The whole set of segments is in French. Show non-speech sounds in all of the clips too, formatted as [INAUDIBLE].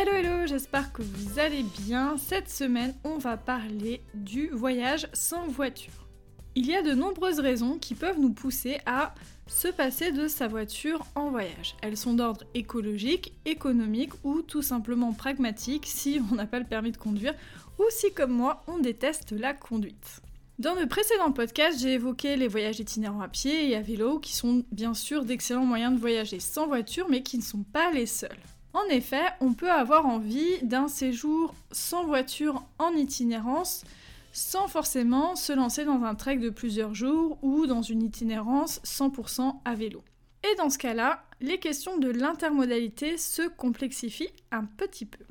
Hello hello, j'espère que vous allez bien. Cette semaine, on va parler du voyage sans voiture. Il y a de nombreuses raisons qui peuvent nous pousser à se passer de sa voiture en voyage. Elles sont d'ordre écologique, économique ou tout simplement pragmatique si on n'a pas le permis de conduire ou si comme moi on déteste la conduite. Dans le précédent podcast, j'ai évoqué les voyages itinérants à pied et à vélo qui sont bien sûr d'excellents moyens de voyager sans voiture mais qui ne sont pas les seuls. En effet, on peut avoir envie d'un séjour sans voiture en itinérance sans forcément se lancer dans un trek de plusieurs jours ou dans une itinérance 100% à vélo. Et dans ce cas-là, les questions de l'intermodalité se complexifient un petit peu.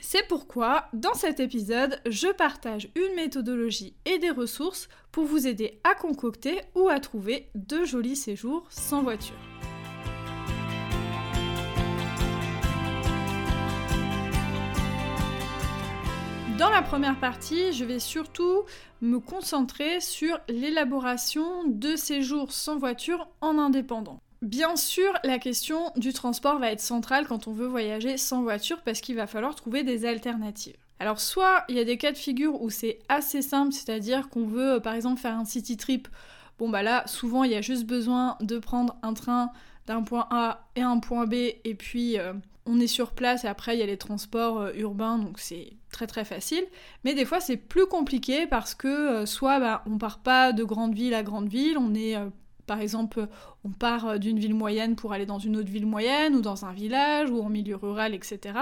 C'est pourquoi, dans cet épisode, je partage une méthodologie et des ressources pour vous aider à concocter ou à trouver de jolis séjours sans voiture. Dans la première partie, je vais surtout me concentrer sur l'élaboration de séjours sans voiture en indépendant. Bien sûr, la question du transport va être centrale quand on veut voyager sans voiture parce qu'il va falloir trouver des alternatives. Alors soit il y a des cas de figure où c'est assez simple, c'est-à-dire qu'on veut par exemple faire un city trip. Bon bah là, souvent il y a juste besoin de prendre un train d'un point A et un point B et puis euh, on est sur place et après il y a les transports euh, urbains donc c'est très très facile. Mais des fois c'est plus compliqué parce que euh, soit bah, on part pas de grande ville à grande ville, on est par exemple, on part d'une ville moyenne pour aller dans une autre ville moyenne, ou dans un village, ou en milieu rural, etc.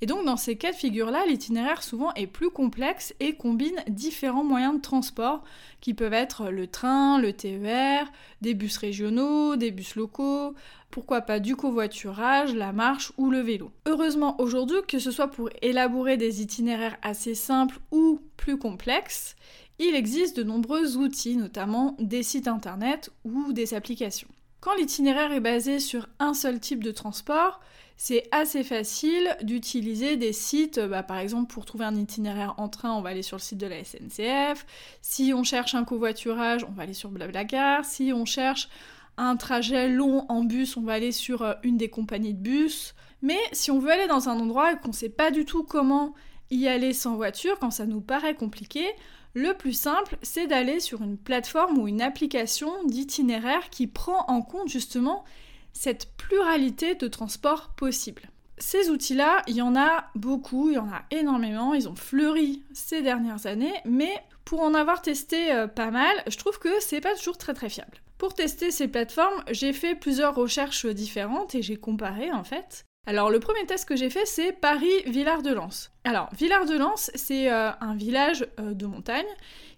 Et donc dans ces cas de figure-là, l'itinéraire souvent est plus complexe et combine différents moyens de transport, qui peuvent être le train, le TER, des bus régionaux, des bus locaux, pourquoi pas du covoiturage, la marche ou le vélo. Heureusement aujourd'hui, que ce soit pour élaborer des itinéraires assez simples ou plus complexes, il existe de nombreux outils, notamment des sites internet ou des applications. Quand l'itinéraire est basé sur un seul type de transport, c'est assez facile d'utiliser des sites, bah, par exemple pour trouver un itinéraire en train, on va aller sur le site de la SNCF, si on cherche un covoiturage, on va aller sur Blablacar, si on cherche un trajet long en bus, on va aller sur euh, une des compagnies de bus. Mais si on veut aller dans un endroit qu'on ne sait pas du tout comment y aller sans voiture, quand ça nous paraît compliqué, le plus simple, c'est d'aller sur une plateforme ou une application d'itinéraire qui prend en compte justement cette pluralité de transports possibles. Ces outils-là, il y en a beaucoup, il y en a énormément, ils ont fleuri ces dernières années, mais pour en avoir testé euh, pas mal, je trouve que c'est pas toujours très très fiable. Pour tester ces plateformes, j'ai fait plusieurs recherches différentes et j'ai comparé en fait. Alors le premier test que j'ai fait c'est Paris-Villard-de-Lans. Alors Villard-de-Lans c'est euh, un village euh, de montagne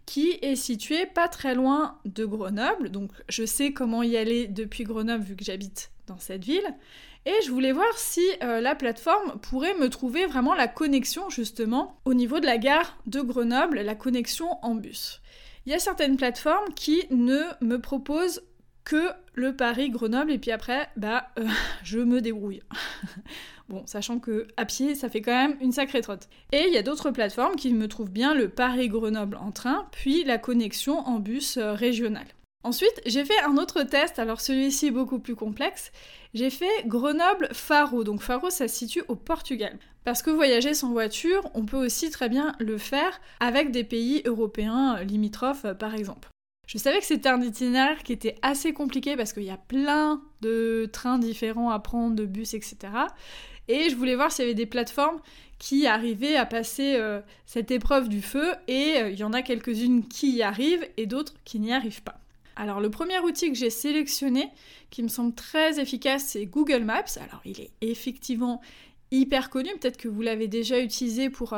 qui est situé pas très loin de Grenoble, donc je sais comment y aller depuis Grenoble vu que j'habite dans cette ville. Et je voulais voir si euh, la plateforme pourrait me trouver vraiment la connexion justement au niveau de la gare de Grenoble, la connexion en bus. Il y a certaines plateformes qui ne me proposent que le Paris-Grenoble et puis après, bah, euh, [LAUGHS] je me débrouille. [LAUGHS] bon, sachant que à pied, ça fait quand même une sacrée trotte. Et il y a d'autres plateformes qui me trouvent bien le Paris-Grenoble en train, puis la connexion en bus euh, régional. Ensuite, j'ai fait un autre test, alors celui-ci est beaucoup plus complexe. J'ai fait Grenoble-Faro. Donc Faro, ça se situe au Portugal. Parce que voyager sans voiture, on peut aussi très bien le faire avec des pays européens limitrophes, par exemple. Je savais que c'était un itinéraire qui était assez compliqué parce qu'il y a plein de trains différents à prendre, de bus, etc. Et je voulais voir s'il y avait des plateformes qui arrivaient à passer euh, cette épreuve du feu, et euh, il y en a quelques-unes qui y arrivent et d'autres qui n'y arrivent pas. Alors le premier outil que j'ai sélectionné, qui me semble très efficace, c'est Google Maps. Alors il est effectivement hyper connu, peut-être que vous l'avez déjà utilisé pour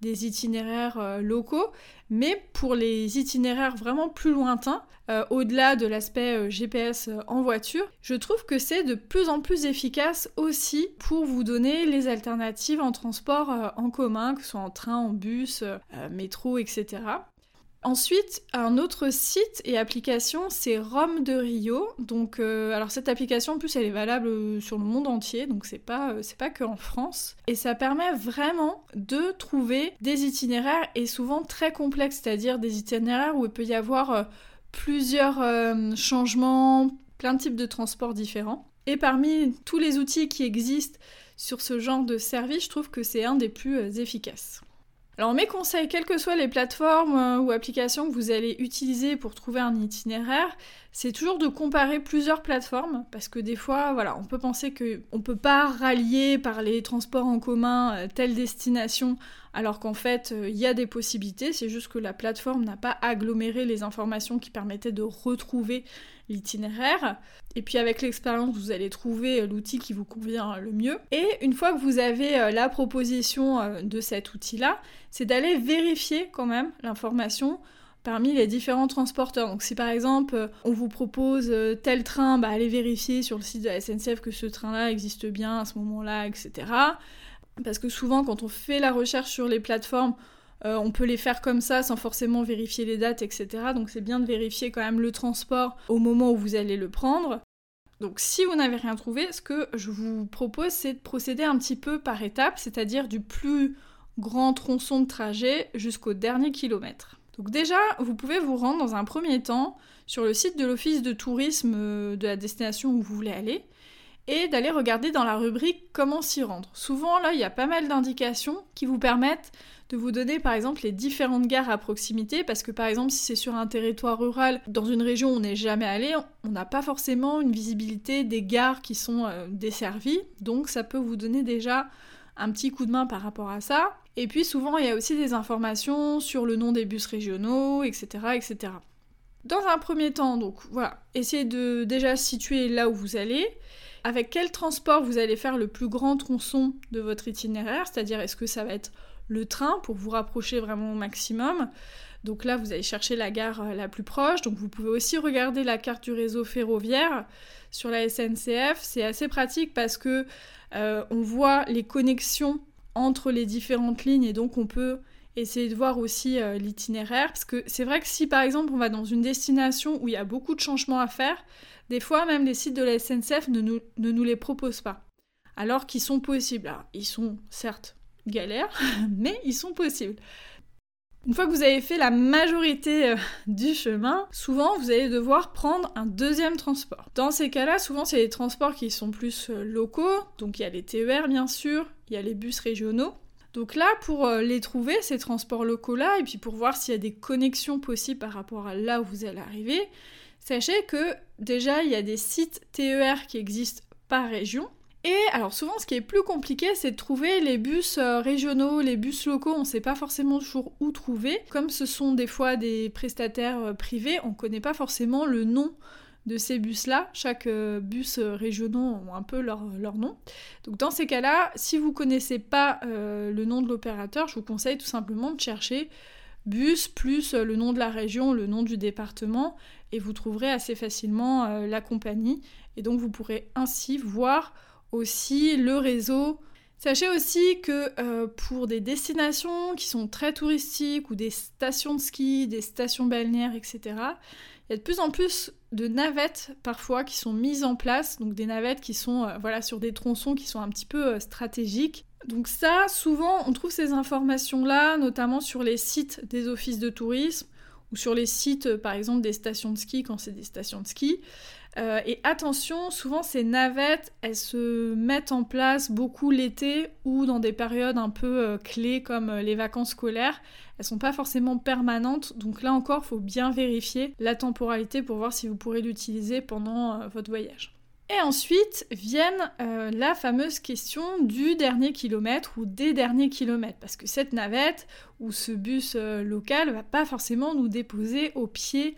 des itinéraires locaux, mais pour les itinéraires vraiment plus lointains, au-delà de l'aspect GPS en voiture, je trouve que c'est de plus en plus efficace aussi pour vous donner les alternatives en transport en commun, que ce soit en train, en bus, métro, etc. Ensuite, un autre site et application, c'est Rome de Rio. Donc, euh, alors cette application, en plus, elle est valable euh, sur le monde entier, donc c'est pas, euh, pas que en France. Et ça permet vraiment de trouver des itinéraires et souvent très complexes, c'est-à-dire des itinéraires où il peut y avoir plusieurs changements, plein de types de transports différents. Et parmi tous les outils qui existent sur ce genre de service, je trouve que c'est un des plus efficaces. Alors mes conseils, quelles que soient les plateformes euh, ou applications que vous allez utiliser pour trouver un itinéraire, c'est toujours de comparer plusieurs plateformes parce que des fois, voilà, on peut penser qu'on ne peut pas rallier par les transports en commun euh, telle destination alors qu'en fait, euh, il y a des possibilités, c'est juste que la plateforme n'a pas aggloméré les informations qui permettaient de retrouver l'itinéraire. Et puis avec l'expérience, vous allez trouver euh, l'outil qui vous convient le mieux. Et une fois que vous avez la proposition de cet outil-là, c'est d'aller vérifier quand même l'information parmi les différents transporteurs. Donc si par exemple on vous propose tel train, bah, allez vérifier sur le site de la SNCF que ce train-là existe bien à ce moment-là, etc. Parce que souvent, quand on fait la recherche sur les plateformes, euh, on peut les faire comme ça sans forcément vérifier les dates, etc. Donc c'est bien de vérifier quand même le transport au moment où vous allez le prendre. Donc si vous n'avez rien trouvé, ce que je vous propose, c'est de procéder un petit peu par étapes, c'est-à-dire du plus grand tronçon de trajet jusqu'au dernier kilomètre. Donc déjà, vous pouvez vous rendre dans un premier temps sur le site de l'office de tourisme euh, de la destination où vous voulez aller et d'aller regarder dans la rubrique comment s'y rendre. Souvent là, il y a pas mal d'indications qui vous permettent de vous donner par exemple les différentes gares à proximité parce que par exemple si c'est sur un territoire rural dans une région où on n'est jamais allé, on n'a pas forcément une visibilité des gares qui sont euh, desservies donc ça peut vous donner déjà un petit coup de main par rapport à ça. Et puis souvent il y a aussi des informations sur le nom des bus régionaux, etc. etc. Dans un premier temps, donc voilà, essayez de déjà situer là où vous allez avec quel transport vous allez faire le plus grand tronçon de votre itinéraire, c'est-à-dire est-ce que ça va être le train pour vous rapprocher vraiment au maximum? Donc là, vous allez chercher la gare euh, la plus proche. Donc vous pouvez aussi regarder la carte du réseau ferroviaire sur la SNCF. C'est assez pratique parce que euh, on voit les connexions entre les différentes lignes et donc on peut essayer de voir aussi euh, l'itinéraire. Parce que c'est vrai que si par exemple on va dans une destination où il y a beaucoup de changements à faire, des fois, même les sites de la SNCF ne nous, ne nous les proposent pas. Alors qu'ils sont possibles. ils sont certes galères, [LAUGHS] mais ils sont possibles. Une fois que vous avez fait la majorité euh, du chemin, souvent vous allez devoir prendre un deuxième transport. Dans ces cas-là, souvent c'est les transports qui sont plus euh, locaux, donc il y a les TER bien sûr, il y a les bus régionaux. Donc là, pour euh, les trouver, ces transports locaux-là, et puis pour voir s'il y a des connexions possibles par rapport à là où vous allez arriver, Sachez que déjà, il y a des sites TER qui existent par région. Et alors souvent, ce qui est plus compliqué, c'est de trouver les bus euh, régionaux, les bus locaux, on ne sait pas forcément toujours où trouver. Comme ce sont des fois des prestataires euh, privés, on ne connaît pas forcément le nom de ces bus-là. Chaque euh, bus régionaux ont un peu leur, nom. Donc dans ces cas-là, si vous ne connaissez pas le nom de l'opérateur, je vous conseille tout simplement de chercher bus plus le nom de la région, le nom du département, et vous trouverez assez facilement la compagnie. Et donc vous pourrez ainsi voir aussi le réseau. Sachez aussi que euh, pour des destinations qui sont très touristiques ou des stations de ski, des stations balnéaires, etc., il y a de plus en plus de navettes parfois qui sont mises en place, donc des navettes qui sont euh, voilà, sur des tronçons qui sont un petit peu stratégiques. Donc ça, souvent, on trouve ces informations-là, notamment sur les sites des offices de tourisme ou sur les sites, euh, par exemple, des stations de ski quand c'est des stations de ski. Euh, et attention, souvent ces navettes, elles se mettent en place beaucoup l'été ou dans des périodes un peu euh, clés comme les vacances scolaires. Elles sont pas forcément permanentes, donc là encore, il faut bien vérifier la temporalité pour voir si vous pourrez l'utiliser pendant votre voyage. Et ensuite viennent euh, la fameuse question du dernier kilomètre ou des derniers kilomètres, parce que cette navette ou ce bus euh, local va pas forcément nous déposer au pied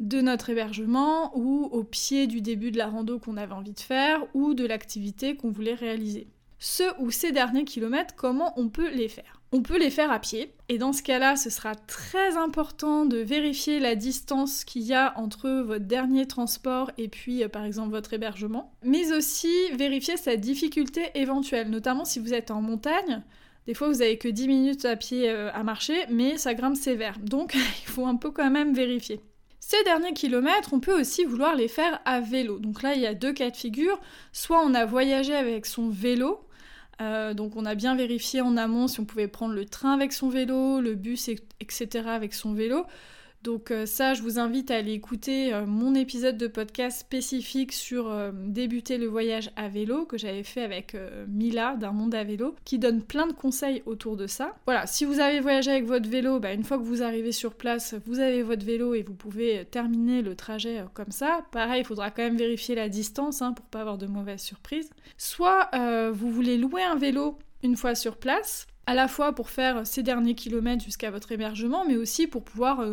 de notre hébergement ou au pied du début de la rando qu'on avait envie de faire ou de l'activité qu'on voulait réaliser. ce ou ces derniers kilomètres, comment on peut les faire? On peut les faire à pied, et dans ce cas-là, ce sera très important de vérifier la distance qu'il y a entre votre dernier transport et puis euh, par exemple votre hébergement, mais aussi vérifier sa difficulté éventuelle, notamment si vous êtes en montagne. Des fois, vous avez que 10 minutes à pied euh, à marcher, mais ça grimpe sévère. Donc, [LAUGHS] il faut un peu quand même vérifier. Ces derniers kilomètres, on peut aussi vouloir les faire à vélo. Donc là, il y a deux cas de figure. Soit on a voyagé avec son vélo, euh, donc on a bien vérifié en amont si on pouvait prendre le train avec son vélo, le bus, etc. avec son vélo. Donc euh, ça, je vous invite à aller écouter euh, mon épisode de podcast spécifique sur euh, débuter le voyage à vélo que j'avais fait avec Mila d'un monde à vélo, qui donne plein de conseils autour de ça. Voilà, si vous avez voyagé avec votre vélo, bah, une fois que vous arrivez sur place, vous avez votre vélo et vous pouvez terminer le trajet comme ça. Pareil, il faudra quand même vérifier la distance hein, pour pas avoir de mauvaises surprises. Soit vous voulez louer un vélo une fois sur place, à la fois pour faire ces derniers kilomètres jusqu'à votre hébergement, mais aussi pour pouvoir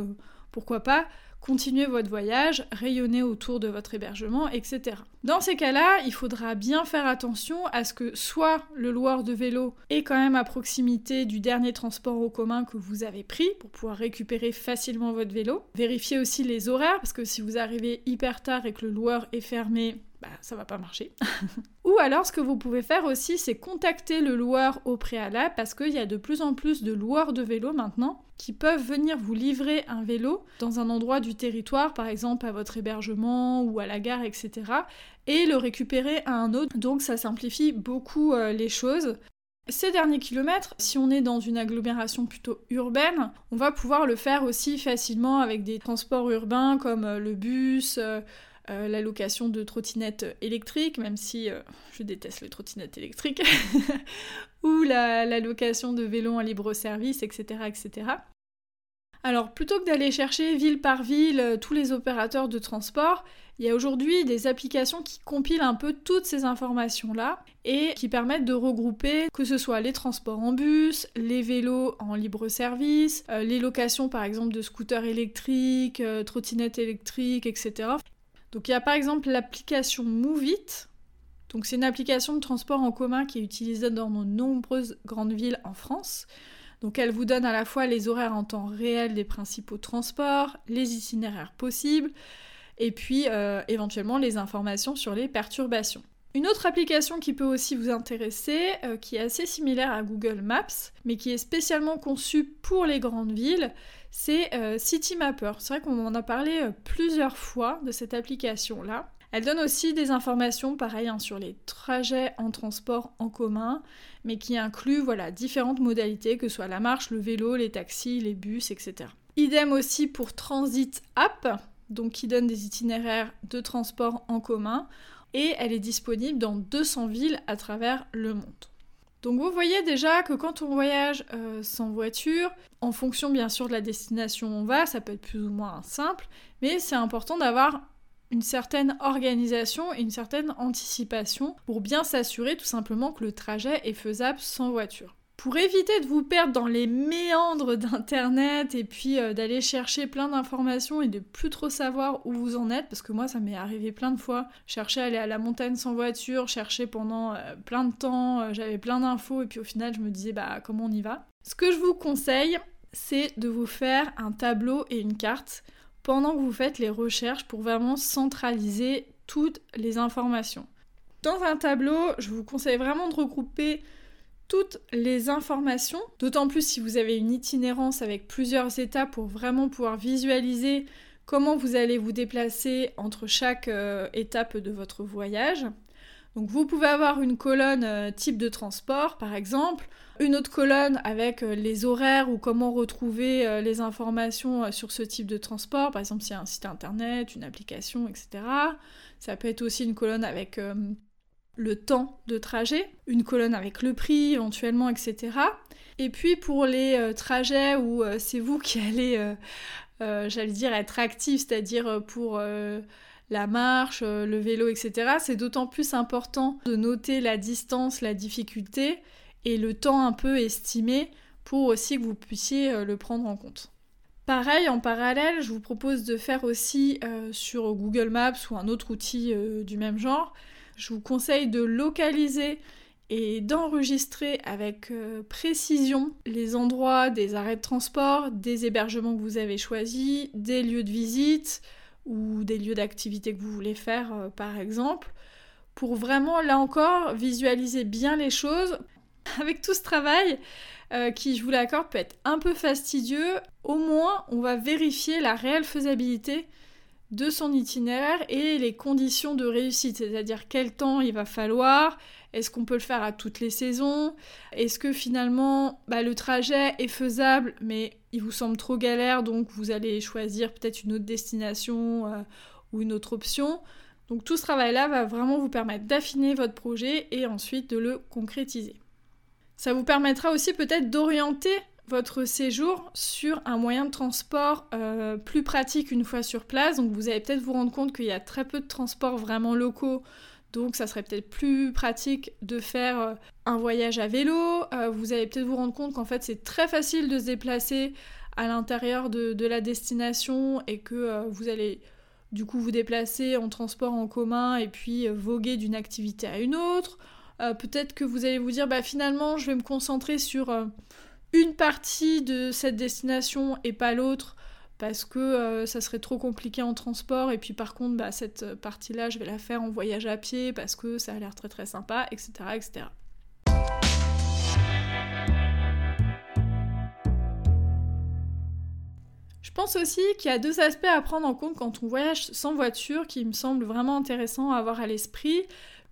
pourquoi pas continuer votre voyage, rayonner autour de votre hébergement, etc. Dans ces cas-là, il faudra bien faire attention à ce que soit le loueur de vélo est quand même à proximité du dernier transport au commun que vous avez pris pour pouvoir récupérer facilement votre vélo. Vérifiez aussi les horaires parce que si vous arrivez hyper tard et que le loueur est fermé, bah, ça va pas marcher. [LAUGHS] Ou alors ce que vous pouvez faire aussi, c'est contacter le loueur au préalable parce qu'il y a de plus en plus de loueurs de vélos maintenant qui peuvent venir vous livrer un vélo dans un endroit du territoire, par exemple à votre hébergement ou à la gare, etc. et le récupérer à un autre. Donc ça simplifie beaucoup euh, les choses. Ces derniers kilomètres, si on est dans une agglomération plutôt urbaine, on va pouvoir le faire aussi facilement avec des transports urbains comme euh, le bus, euh, la location de trottinettes électriques, même si euh, je déteste les trottinettes électriques, [LAUGHS] ou la, location de vélos en libre service, etc., etc. Alors, plutôt que d'aller chercher ville par ville euh, tous les opérateurs de transport, il y a aujourd'hui des applications qui compilent un peu toutes ces informations-là et qui permettent de regrouper que ce soit les transports en bus, les vélos en libre service, les locations par exemple de scooters électriques, trottinettes électriques, etc. Donc il y a par exemple l'application Moveit. Donc c'est une application de transport en commun qui est utilisée dans de nombreuses grandes villes en France. Donc elle vous donne à la fois les horaires en temps réel des principaux transports, les itinéraires possibles, et puis euh, éventuellement les informations sur les perturbations. Une autre application qui peut aussi vous intéresser, euh, qui est assez similaire à Google Maps, mais qui est spécialement conçue pour les grandes villes, c'est euh, CityMapper. C'est vrai qu'on en a parlé euh, plusieurs fois de cette application-là. Elle donne aussi des informations, pareil, hein, sur les trajets en transport en commun, mais qui inclut voilà, différentes modalités, que ce soit la marche, le vélo, les taxis, les bus, etc. Idem aussi pour Transit App, donc qui donne des itinéraires de transport en commun et elle est disponible dans 200 villes à travers le monde. Donc vous voyez déjà que quand on voyage euh, sans voiture, en fonction bien sûr de la destination où on va, ça peut être plus ou moins simple, mais c'est important d'avoir une certaine organisation et une certaine anticipation pour bien s'assurer tout simplement que le trajet est faisable sans voiture. Pour éviter de vous perdre dans les méandres d'Internet et puis euh, d'aller chercher plein d'informations et de plus trop savoir où vous en êtes, parce que moi ça m'est arrivé plein de fois, chercher à aller à la montagne sans voiture, chercher pendant euh, plein de temps, euh, j'avais plein d'infos et puis au final je me disais bah comment on y va? Ce que je vous conseille, c'est de vous faire un tableau et une carte pendant que vous faites les recherches pour vraiment centraliser toutes les informations. Dans un tableau, je vous conseille vraiment de regrouper toutes les informations, d'autant plus si vous avez une itinérance avec plusieurs étapes pour vraiment pouvoir visualiser comment vous allez vous déplacer entre chaque euh, étape de votre voyage. Donc vous pouvez avoir une colonne euh, type de transport par exemple, une autre colonne avec euh, les horaires ou comment retrouver les informations sur ce type de transport, par exemple s'il y a un site internet, une application, etc. Ça peut être aussi une colonne avec le temps de trajet, une colonne avec le prix éventuellement, etc. Et puis pour les euh, trajets où euh, c'est vous qui allez, euh, j'allais dire, être actif, c'est-à-dire pour la marche, le vélo, etc., c'est d'autant plus important de noter la distance, la difficulté et le temps un peu estimé pour aussi que vous puissiez le prendre en compte. Pareil, en parallèle, je vous propose de faire aussi sur Google Maps ou un autre outil du même genre, je vous conseille de localiser et d'enregistrer avec euh, précision les endroits des arrêts de transport, des hébergements que vous avez choisis, des lieux de visite ou des lieux d'activité que vous voulez faire euh, par exemple, pour vraiment là encore visualiser bien les choses. [LAUGHS] Avec tout ce travail, euh, qui je vous l'accorde peut être un peu fastidieux, au moins on va vérifier la réelle faisabilité de son itinéraire et les conditions de réussite, c'est-à-dire quel temps il va falloir, est-ce qu'on peut le faire à toutes les saisons, est-ce que finalement bah, le trajet est faisable mais il vous semble trop galère donc vous allez choisir peut-être une autre destination euh, ou une autre option. Donc tout ce travail-là va vraiment vous permettre d'affiner votre projet et ensuite de le concrétiser. Ça vous permettra aussi peut-être d'orienter votre séjour sur un moyen de transport euh, plus pratique une fois sur place. Donc vous allez peut-être vous rendre compte qu'il y a très peu de transports vraiment locaux. Donc ça serait peut-être plus pratique de faire euh, un voyage à vélo. Euh, vous allez peut-être vous rendre compte qu'en fait c'est très facile de se déplacer à l'intérieur de, la destination et que vous allez du coup vous déplacer en transport en commun et puis voguer d'une activité à une autre. peut-être que vous allez vous dire bah finalement je vais me concentrer sur une partie de cette destination et pas l'autre parce que euh, ça serait trop compliqué en transport et puis par contre bah, cette partie-là je vais la faire en voyage à pied parce que ça a l'air très très sympa, etc. etc. Je pense aussi qu'il y a deux aspects à prendre en compte quand on voyage sans voiture qui me semblent vraiment intéressants à avoir à l'esprit.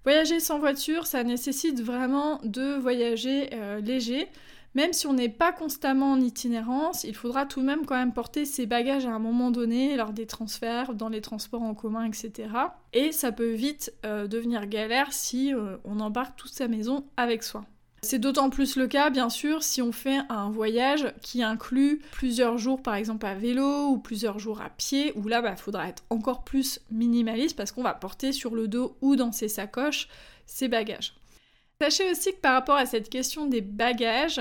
Voyager sans voiture, ça nécessite vraiment de voyager euh, léger. Même si on n'est pas constamment en itinérance, il faudra tout de même quand même porter ses bagages à un moment donné lors des transferts, dans les transports en commun, etc. Et ça peut vite euh, devenir galère si euh, on embarque toute sa maison avec soi. C'est d'autant plus le cas, bien sûr, si on fait un voyage qui inclut plusieurs jours, par exemple à vélo, ou plusieurs jours à pied, où là, il bah, faudra être encore plus minimaliste parce qu'on va porter sur le dos ou dans ses sacoches ses bagages. Sachez aussi que par rapport à cette question des bagages,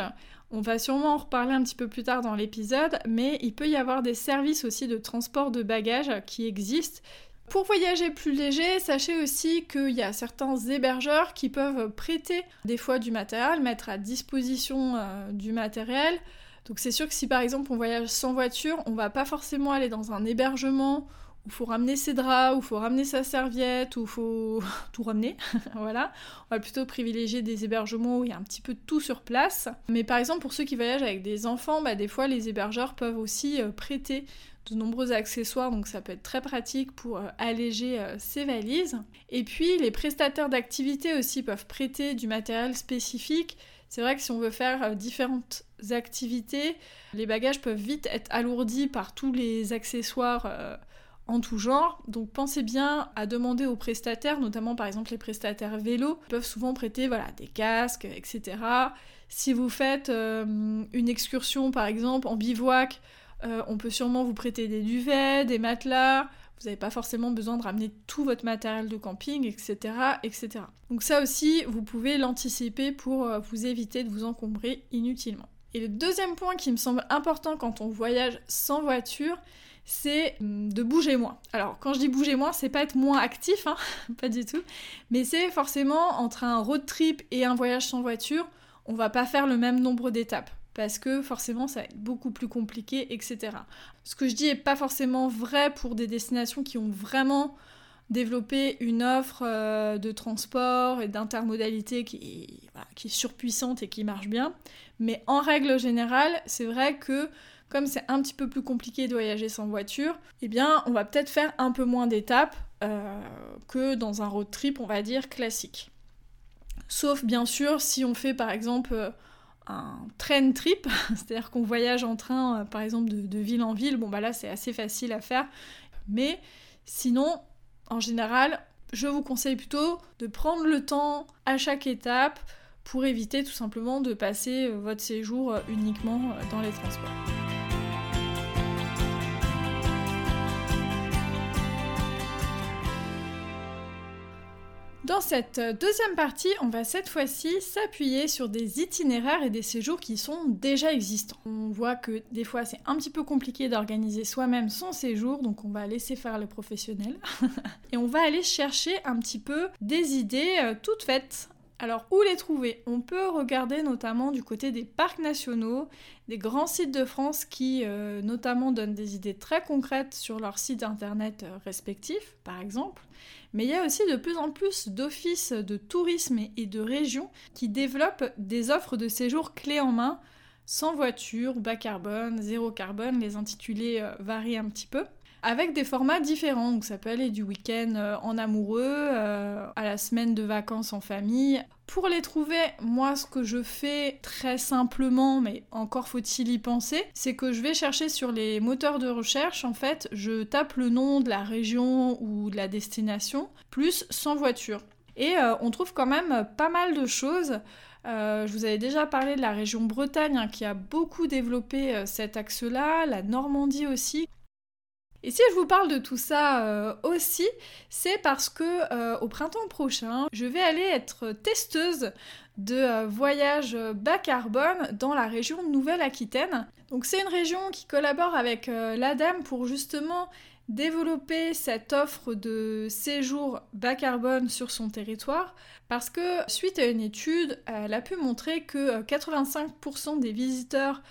on va sûrement en reparler un petit peu plus tard dans l'épisode, mais il peut y avoir des services aussi de transport de bagages qui existent. Pour voyager plus léger, sachez aussi qu'il y a certains hébergeurs qui peuvent prêter des fois du matériel, mettre à disposition euh, du matériel. Donc c'est sûr que si par exemple on voyage sans voiture, on va pas forcément aller dans un hébergement où il faut ramener ses draps, où il faut ramener sa serviette, où il faut [LAUGHS] tout ramener. [LAUGHS] voilà. On va plutôt privilégier des hébergements où il y a un petit peu tout sur place. Mais par exemple, pour ceux qui voyagent avec des enfants, bah, des fois les hébergeurs peuvent aussi euh, prêter de nombreux accessoires, donc ça peut être très pratique pour euh, alléger euh, ses valises. Et puis les prestataires d'activités aussi peuvent prêter du matériel spécifique. C'est vrai que si on veut faire différentes activités, les bagages peuvent vite être alourdis par tous les accessoires en tout genre. Donc pensez bien à demander aux prestataires, notamment par exemple les prestataires vélo, peuvent souvent prêter voilà, des casques, etc. Si vous faites euh, une excursion par exemple en bivouac, euh, on peut sûrement vous prêter des duvets, des matelas. Vous n'avez pas forcément besoin de ramener tout votre matériel de camping, etc., etc. Donc ça aussi, vous pouvez l'anticiper pour euh, vous éviter de vous encombrer inutilement. Et le deuxième point qui me semble important quand on voyage sans voiture, c'est hum, de bouger moins. Alors quand je dis bouger moins, c'est pas être moins actif, hein, [LAUGHS] pas du tout, mais c'est forcément entre un road trip et un voyage sans voiture, on va pas faire le même nombre d'étapes parce que forcément ça va être beaucoup plus compliqué, etc. Ce que je dis est pas forcément vrai pour des destinations qui ont vraiment développé une offre euh, de transport et d'intermodalité qui, qui est surpuissante et qui marche bien. Mais en règle générale, c'est vrai que comme c'est un petit peu plus compliqué de voyager sans voiture, eh bien, on va peut-être faire un peu moins d'étapes euh, que dans un road trip, on va dire, classique. Sauf, bien sûr, si on fait, par exemple, euh, un train trip, [LAUGHS] c'est-à-dire qu'on voyage en train, euh, par exemple, de, de, ville en ville, bon, bah là, c'est assez facile à faire. Mais sinon, en général, je vous conseille plutôt de prendre le temps à chaque étape pour éviter tout simplement de passer votre séjour uniquement dans les transports. Dans cette deuxième partie, on va cette fois-ci s'appuyer sur des itinéraires et des séjours qui sont déjà existants. On voit que des fois c'est un petit peu compliqué d'organiser soi-même son séjour, donc on va laisser faire le professionnel. [LAUGHS] et on va aller chercher un petit peu des idées euh, toutes faites Alors, où les trouver? On peut regarder notamment du côté des parcs nationaux, des grands sites de France qui euh, notamment donnent des idées très concrètes sur leurs sites internet euh, respectifs, par exemple. Mais il y a aussi de plus en plus d'offices de tourisme et de régions qui développent des offres de séjour clés en main, sans voiture, bas carbone, zéro carbone, les intitulés euh, varient un petit peu avec des formats différents. Donc ça peut aller du week-end euh, en amoureux euh, à la semaine de vacances en famille. Pour les trouver, moi ce que je fais très simplement, mais encore faut-il y penser, c'est que je vais chercher sur les moteurs de recherche, en fait, je tape le nom de la région ou de la destination, plus sans voiture. Et euh, on trouve quand même pas mal de choses. je vous avais déjà parlé de la région Bretagne hein, qui a beaucoup développé cet axe-là, la Normandie aussi. Et si je vous parle de tout ça euh, aussi, c'est parce que euh, au printemps prochain, je vais aller être testeuse de euh, voyages bas carbone dans la région Nouvelle-Aquitaine. Donc c'est une région qui collabore avec l'ADEME pour justement développer cette offre de séjour bas carbone sur son territoire parce que suite à une étude, elle a pu montrer que 85% des visiteurs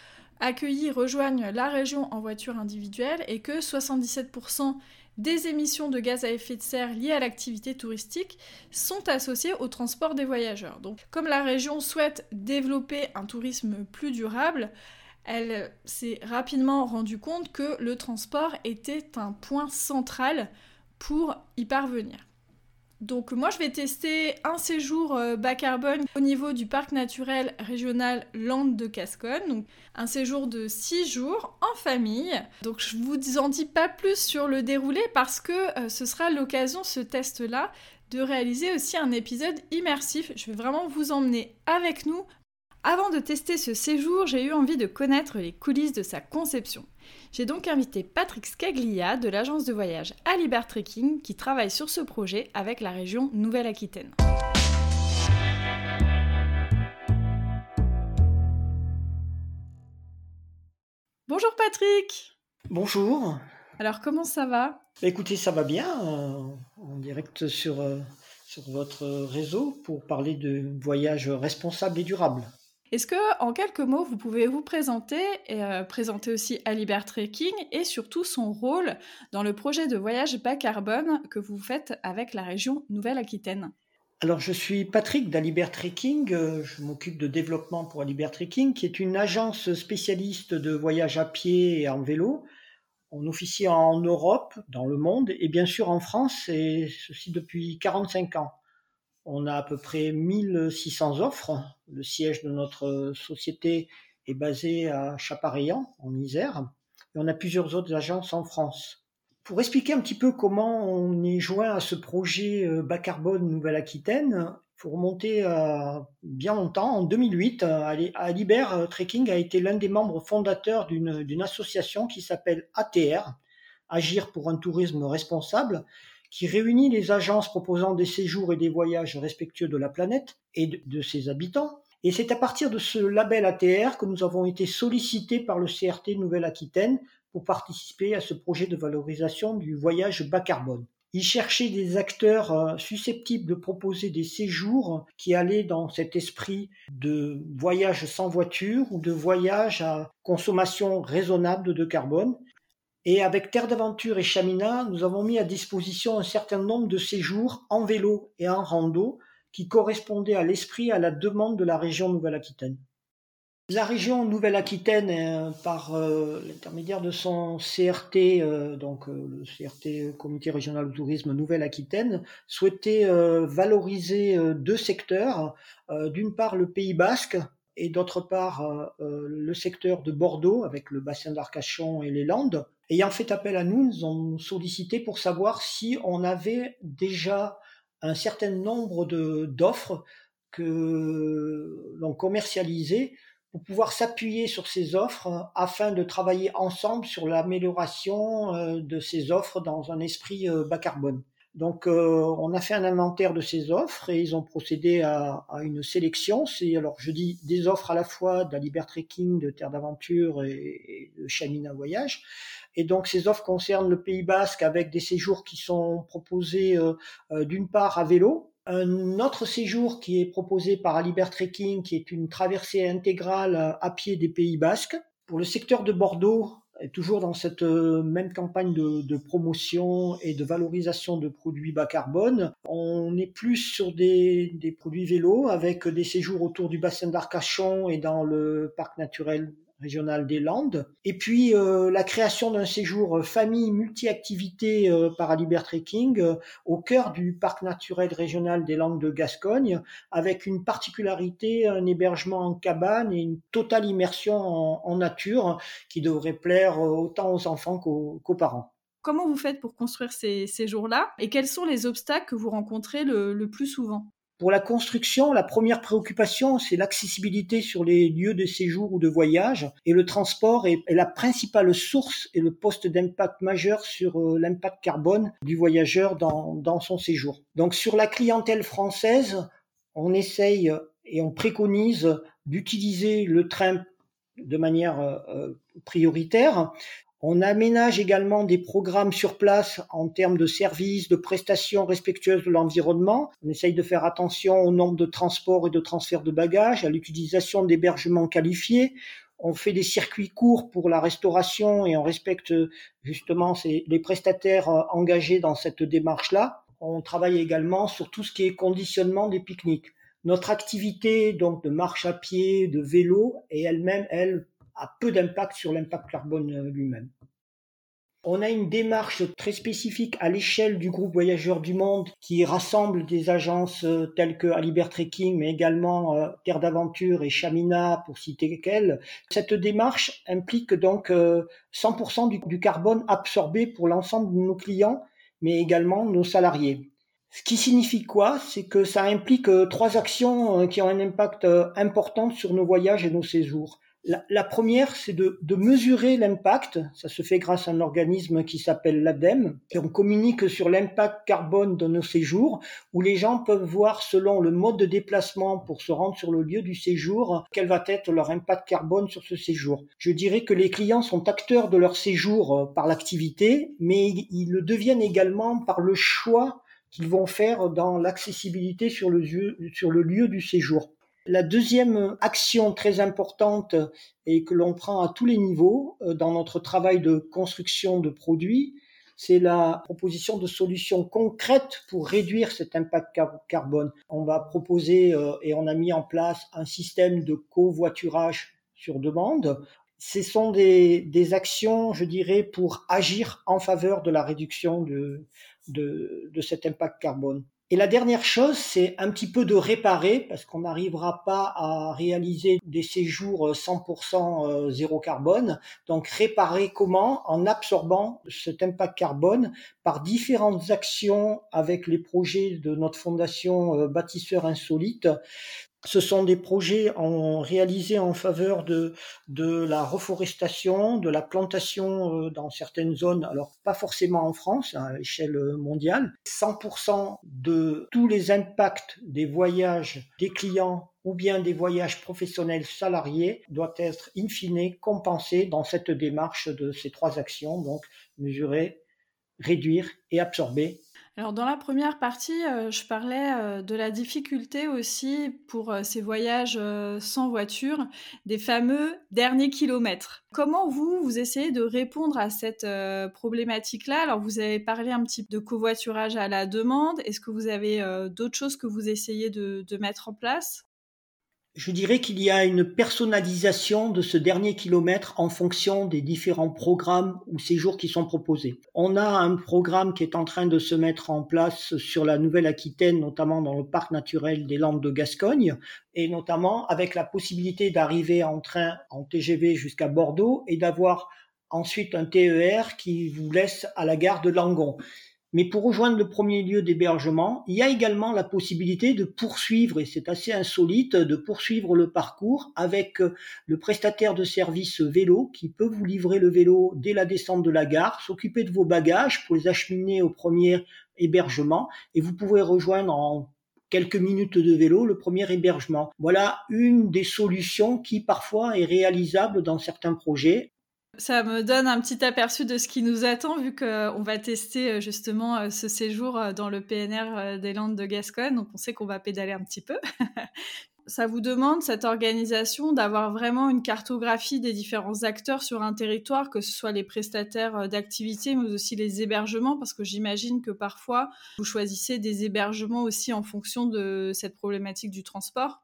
accueillis rejoignent la région en voiture individuelle et que 77% des émissions de gaz à effet de serre liées à l'activité touristique sont associées au transport des voyageurs. Donc comme la région souhaite développer un tourisme plus durable, elle s'est rapidement rendue compte que le transport était un point central pour y parvenir. Donc moi je vais tester un séjour euh, bas carbone au niveau du parc naturel régional Landes de Casconne. Donc un séjour de 6 jours en famille. Donc je vous en dis pas plus sur le déroulé parce que euh, ce sera l'occasion, ce test-là, de réaliser aussi un épisode immersif. Je vais vraiment vous emmener avec nous. Avant de tester ce séjour, j'ai eu envie de connaître les coulisses de sa conception. J'ai donc invité Patrick Scaglia de l'agence de voyage Alibert Trekking qui travaille sur ce projet avec la région Nouvelle-Aquitaine. Bonjour Patrick Bonjour Alors comment ça va? Écoutez, ça va bien, euh, en direct sur, euh, sur votre réseau pour parler de voyage responsable et durable. Est-ce que, en quelques mots, vous pouvez vous présenter et euh, présenter aussi Alibert Trekking et surtout son rôle dans le projet de voyage bas carbone que vous faites avec la région Nouvelle-Aquitaine? Alors, je suis Patrick d'Alibert Trekking. Euh, je m'occupe de développement pour Alibert Trekking, qui est une agence spécialiste de voyage à pied et en vélo. On officie en Europe, dans le monde, et bien sûr en France, et ceci depuis 45 ans. On a à peu près 1600 offres. Le siège de notre société est basé à Chapareillan, en Isère. Et on a plusieurs autres agences en France. Pour expliquer un petit peu comment on est joint à ce projet euh, bas carbone Nouvelle-Aquitaine, il faut remonter à bien longtemps. En 2008, Alibert Trekking a été l'un des membres fondateurs d'une association qui s'appelle ATR, Agir pour un tourisme responsable, qui réunit les agences proposant des séjours et des voyages respectueux de la planète et de, ses habitants. Et c'est à partir de ce label ATR que nous avons été sollicités par le CRT Nouvelle-Aquitaine pour participer à ce projet de valorisation du voyage bas carbone. Ils cherchaient des acteurs euh, susceptibles de proposer des séjours qui allaient dans cet esprit de voyage sans voiture ou de voyage à consommation raisonnable de carbone et avec Terre d'Aventure et Chamina, nous avons mis à disposition un certain nombre de séjours en vélo et en rando qui correspondaient à l'esprit à la demande de la région Nouvelle-Aquitaine. La région Nouvelle-Aquitaine, euh, par euh, l'intermédiaire de son CRT, euh, donc le CRT Comité régional de tourisme Nouvelle-Aquitaine, souhaitait valoriser deux secteurs. D'une part, le Pays basque, et d'autre part le secteur de Bordeaux avec le bassin d'Arcachon et les Landes, ayant fait appel à nous, nous ont sollicité pour savoir si on avait déjà un certain nombre d'offres que l'on commercialisait pour pouvoir s'appuyer sur ces offres afin de travailler ensemble sur l'amélioration euh, de ces offres dans un esprit euh, bas carbone. Donc, euh, on a fait un inventaire de ces offres et ils ont procédé à, une sélection. C'est alors je dis des offres à la fois d'Alibert Trekking, de Terre d'Aventure et, de Chamina Voyage. Et donc, ces offres concernent le Pays Basque avec des séjours qui sont proposés euh, euh, d'une part à vélo, Un autre séjour qui est proposé par Alibert Trekking, qui est une traversée intégrale à pied des Pays Basques. Pour le secteur de Bordeaux, toujours dans cette euh, même campagne de, promotion et de valorisation de produits bas carbone, on est plus sur des, des produits vélos avec des séjours autour du bassin d'Arcachon et dans le parc naturel régional des Landes. Et puis euh, la création d'un séjour euh, famille multi-activités euh, par Alibert Trekking au cœur du parc naturel régional des Landes de Gascogne, avec une particularité, un hébergement en cabane et une totale immersion en, nature qui devrait plaire autant aux enfants qu'aux parents. Comment vous faites pour construire ces séjours-là et quels sont les obstacles que vous rencontrez le plus souvent? Pour la construction, la première préoccupation, c'est l'accessibilité sur les lieux de séjour ou de voyage. Et le transport est, la principale source et le poste d'impact majeur sur euh, l'impact carbone du voyageur dans, dans son séjour. Donc sur la clientèle française, on essaye et on préconise d'utiliser le train de manière euh, euh, prioritaire. On aménage également des programmes sur place en termes de services, de prestations respectueuses de l'environnement. On essaye de faire attention au nombre de transports et de transferts de bagages, à l'utilisation d'hébergements qualifiés. On fait des circuits courts pour la restauration et on respecte justement les prestataires euh, engagés dans cette démarche-là. On travaille également sur tout ce qui est conditionnement des pique-niques. Notre activité donc de marche à pied, de vélo, est elle-même, elle, a peu d'impact sur l'impact carbone euh, lui-même. On a une démarche très spécifique à l'échelle du groupe Voyageurs du Monde qui rassemble des agences euh, telles que Alibert Trekking, mais également euh, Terre d'Aventure et Chamina, pour citer qu'elles. Cette démarche implique donc 100% du, du carbone absorbé pour l'ensemble de nos clients, mais également nos salariés. Ce qui signifie quoi? C'est que ça implique trois actions qui ont un impact important sur nos voyages et nos séjours. La, première, c'est de, mesurer l'impact. Ça se fait grâce à un organisme qui s'appelle l'ADEME. On communique sur l'impact carbone de nos séjours, où les gens peuvent voir selon le mode de déplacement pour se rendre sur le lieu du séjour, quel va être leur impact carbone sur ce séjour. Je dirais que les clients sont acteurs de leur séjour euh, par l'activité, mais ils le deviennent également par le choix qu'ils vont faire dans l'accessibilité sur le lieu du séjour. La deuxième action très importante et que l'on prend à tous les niveaux euh, dans notre travail de construction de produits, c'est la proposition de solutions concrètes pour réduire cet impact carbone. On va proposer euh, et on a mis en place un système de covoiturage sur demande. Ce sont des, actions, je dirais, pour agir en faveur de la réduction de cet impact carbone. Et la dernière chose, c'est un petit peu de réparer, parce qu'on n'arrivera pas à réaliser des séjours 100% euh, zéro carbone. Donc réparer comment? En absorbant cet impact carbone par différentes actions avec les projets de notre fondation euh, Bâtisseurs Insolites ce sont des projets réalisés en faveur de, de la reforestation, de la plantation euh, dans certaines zones, alors pas forcément en France, à l'échelle mondiale. 100% de tous les impacts des voyages des clients ou bien des voyages professionnels salariés doivent être in fine compensés dans cette démarche de ces trois actions, donc mesurer, réduire et absorber alors dans la première partie, euh, je parlais euh, de la difficulté aussi pour euh, ces voyages sans voiture, des fameux derniers kilomètres. Comment vous, vous essayez de répondre à cette problématique-là? Alors vous avez parlé un petit peu de covoiturage à la demande. Est-ce que vous avez d'autres choses que vous essayez de mettre en place? Je dirais qu'il y a une personnalisation de ce dernier kilomètre en fonction des différents programmes ou séjours qui sont proposés. On a un programme qui est en train de se mettre en place sur la Nouvelle-Aquitaine, notamment dans le parc naturel des Landes de Gascogne, et notamment avec la possibilité d'arriver en train en TGV jusqu'à Bordeaux et d'avoir ensuite un TER qui vous laisse à la gare de Langon. Mais pour rejoindre le premier lieu d'hébergement, il y a également la possibilité de poursuivre, et c'est assez insolite, de poursuivre le parcours avec euh, le prestataire de service vélo qui peut vous livrer le vélo dès la descente de la gare, s'occuper de vos bagages pour les acheminer au premier hébergement, et vous pouvez rejoindre en quelques minutes de vélo le premier hébergement. Voilà une des solutions qui parfois est réalisable dans certains projets Ça me donne un petit aperçu de ce qui nous attend vu qu'on va tester justement ce séjour dans le PNR des Landes de Gascogne. Donc on sait qu'on va pédaler un petit peu. [LAUGHS] ça vous demande, cette organisation, d'avoir vraiment une cartographie des différents acteurs sur un territoire, que ce soit les prestataires euh, d'activités, mais aussi les hébergements, parce que j'imagine que parfois, vous choisissez des hébergements aussi en fonction de cette problématique du transport.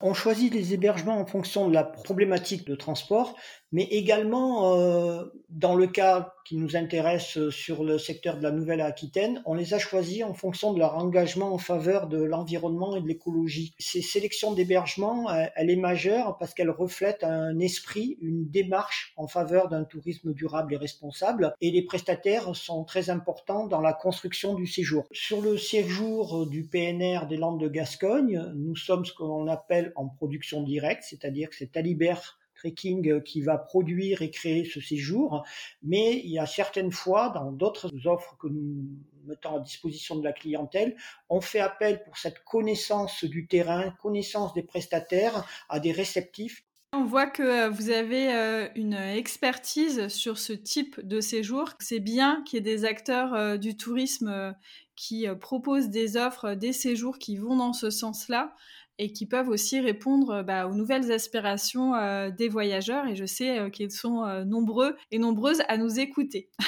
On choisit les hébergements en fonction de la problématique de transport, mais également euh, dans le cas qui nous intéresse sur le secteur de la Nouvelle-Aquitaine, on les a choisis en fonction de leur engagement en faveur de l'environnement et de l'écologie. Ces sélections d'hébergement, elle est majeure parce qu'elle reflète un esprit, une démarche en faveur d'un tourisme durable et responsable, et les prestataires sont très importants dans la construction du séjour. Sur le séjour du PNR des Landes de Gascogne, nous sommes ce qu'on appelle en production directe, c'est-à-dire que c'est Alibert Trekking qui va produire et créer ce séjour, mais il y a certaines fois, dans d'autres offres que nous mettons à disposition de la clientèle, on fait appel pour cette connaissance du terrain, connaissance des prestataires à des réceptifs. On voit que euh, vous avez euh, une expertise sur ce type de séjour. C'est bien qu'il y ait des acteurs euh, du tourisme qui proposent des offres, des séjours qui vont dans ce sens-là et qui peuvent aussi répondre bah, aux nouvelles aspirations euh, des voyageurs. Et je sais euh, qu'ils sont euh, nombreux et nombreuses à nous écouter. [LAUGHS]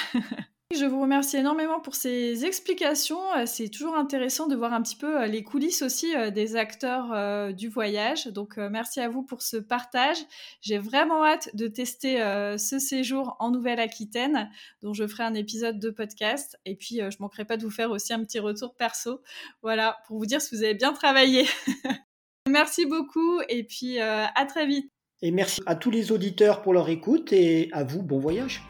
Je vous remercie énormément pour ces explications. C'est toujours intéressant de voir un petit peu les coulisses aussi des acteurs du voyage. Donc merci à vous pour ce partage. J'ai vraiment hâte de tester ce séjour en Nouvelle-Aquitaine, dont je ferai un épisode de podcast. Et puis je manquerai pas de vous faire aussi un petit retour perso. Voilà, pour vous dire si vous avez bien travaillé. [LAUGHS] Merci beaucoup et puis euh, à très vite. Et merci à tous les auditeurs pour leur écoute et à vous, bon voyage.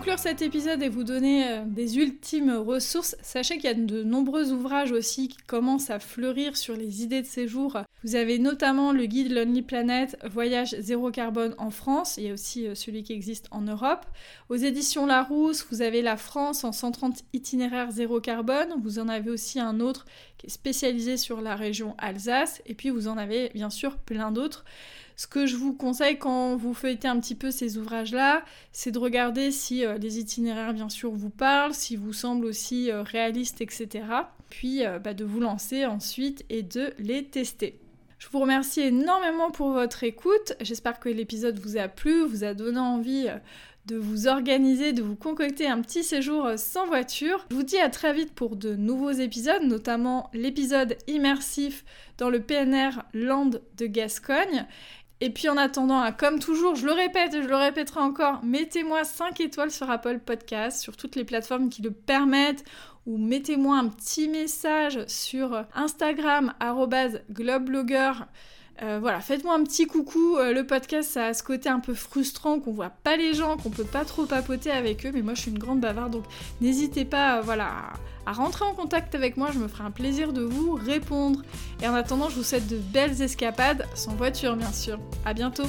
Conclure cet épisode et vous donner euh, des ultimes ressources, sachez qu'il y a de nombreux ouvrages aussi qui commencent à fleurir sur les idées de séjour. Vous avez notamment le guide Lonely Planet, Voyage zéro carbone en France, il y a aussi euh, celui qui existe en Europe. Aux éditions Larousse, vous avez La France en 130 itinéraires zéro carbone, vous en avez aussi un autre qui est spécialisé sur la région Alsace, et puis vous en avez bien sûr plein d'autres. Ce que je vous conseille quand vous feuilletez un petit peu ces ouvrages-là, c'est de regarder si euh, les itinéraires, bien sûr, vous parlent, si vous semblent aussi euh, réalistes, etc. Puis euh, bah, de vous lancer ensuite et de les tester. Je vous remercie énormément pour votre écoute. J'espère que l'épisode vous a plu, vous a donné envie de vous organiser, de vous concocter un petit séjour sans voiture. Je vous dis à très vite pour de nouveaux épisodes, notamment l'épisode immersif dans le PNR Land de Gascogne. Et puis en attendant, hein, comme toujours, je le répète et je le répéterai encore, mettez-moi 5 étoiles sur Apple Podcast, sur toutes les plateformes qui le permettent, ou mettez-moi un petit message sur Instagram, globeblogger. Euh, voilà, faites-moi un petit coucou. Euh, le podcast, ça a ce côté un peu frustrant qu'on voit pas les gens, qu'on peut pas trop papoter avec eux, mais moi je suis une grande bavarde, donc n'hésitez pas, euh, voilà, à rentrer en contact avec moi. Je me ferai un plaisir de vous répondre. Et en attendant, je vous souhaite de belles escapades, sans voiture bien sûr. À bientôt.